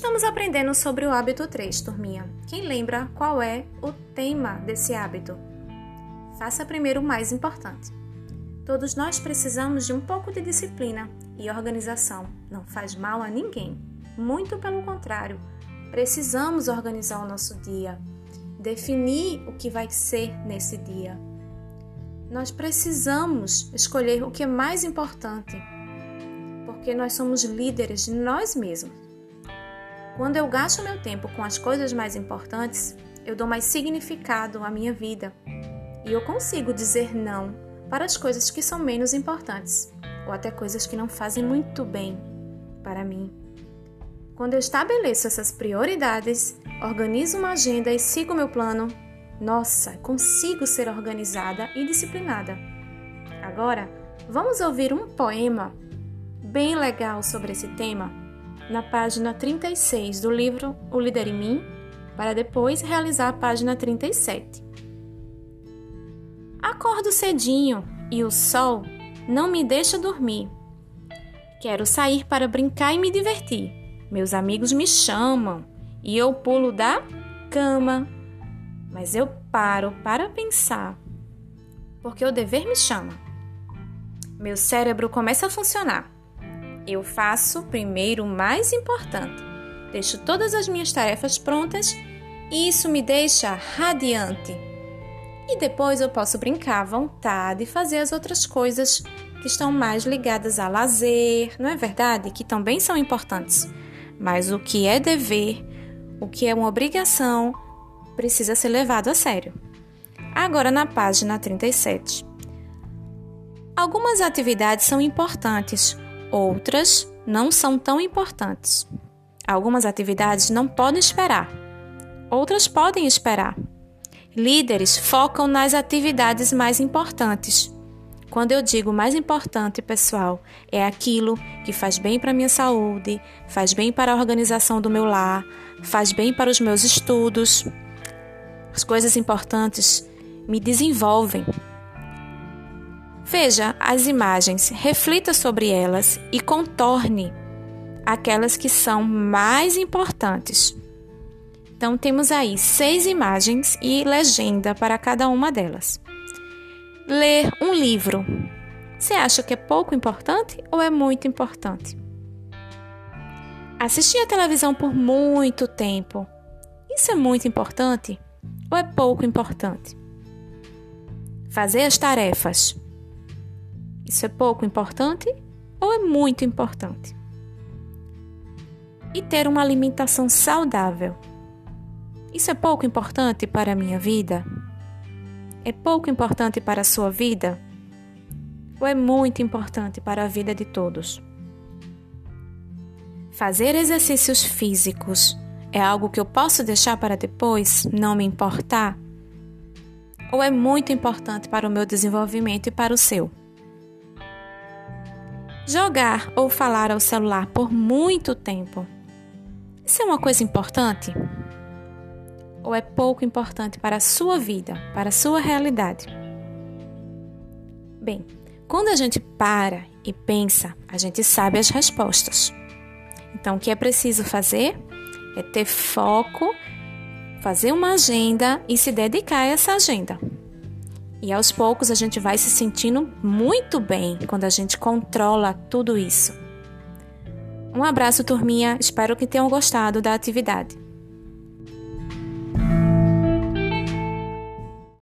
Estamos aprendendo sobre o hábito 3, turminha. Quem lembra qual é o tema desse hábito? Faça primeiro o mais importante. Todos nós precisamos de um pouco de disciplina e organização. Não faz mal a ninguém. Muito pelo contrário, precisamos organizar o nosso dia, definir o que vai ser nesse dia. Nós precisamos escolher o que é mais importante, porque nós somos líderes de nós mesmos. Quando eu gasto meu tempo com as coisas mais importantes, eu dou mais significado à minha vida e eu consigo dizer não para as coisas que são menos importantes ou até coisas que não fazem muito bem para mim. Quando eu estabeleço essas prioridades, organizo uma agenda e sigo meu plano, nossa, consigo ser organizada e disciplinada. Agora, vamos ouvir um poema bem legal sobre esse tema na página 36 do livro O Líder em Mim, para depois realizar a página 37. Acordo cedinho e o sol não me deixa dormir. Quero sair para brincar e me divertir. Meus amigos me chamam e eu pulo da cama. Mas eu paro para pensar, porque o dever me chama. Meu cérebro começa a funcionar. Eu faço primeiro o mais importante. Deixo todas as minhas tarefas prontas e isso me deixa radiante. E depois eu posso brincar à vontade e fazer as outras coisas que estão mais ligadas a lazer, não é verdade? Que também são importantes. Mas o que é dever, o que é uma obrigação, precisa ser levado a sério. Agora na página 37. Algumas atividades são importantes, Outras não são tão importantes. Algumas atividades não podem esperar. Outras podem esperar. Líderes focam nas atividades mais importantes. Quando eu digo mais importante, pessoal, é aquilo que faz bem para a minha saúde, faz bem para a organização do meu lar, faz bem para os meus estudos. As coisas importantes me desenvolvem, Veja as imagens, reflita sobre elas e contorne aquelas que são mais importantes. Então, temos aí seis imagens e legenda para cada uma delas. Ler um livro. Você acha que é pouco importante ou é muito importante? Assistir a televisão por muito tempo. Isso é muito importante ou é pouco importante? Fazer as tarefas. Isso é pouco importante ou é muito importante? E ter uma alimentação saudável. Isso é pouco importante para a minha vida? É pouco importante para a sua vida? Ou é muito importante para a vida de todos? Fazer exercícios físicos é algo que eu posso deixar para depois, não me importar? Ou é muito importante para o meu desenvolvimento e para o seu? Jogar ou falar ao celular por muito tempo. Isso é uma coisa importante? Ou é pouco importante para a sua vida, para a sua realidade? Bem, quando a gente para e pensa, a gente sabe as respostas. Então, o que é preciso fazer é ter foco, fazer uma agenda e se dedicar a essa agenda. E aos poucos a gente vai se sentindo muito bem quando a gente controla tudo isso. Um abraço, turminha. Espero que tenham gostado da atividade.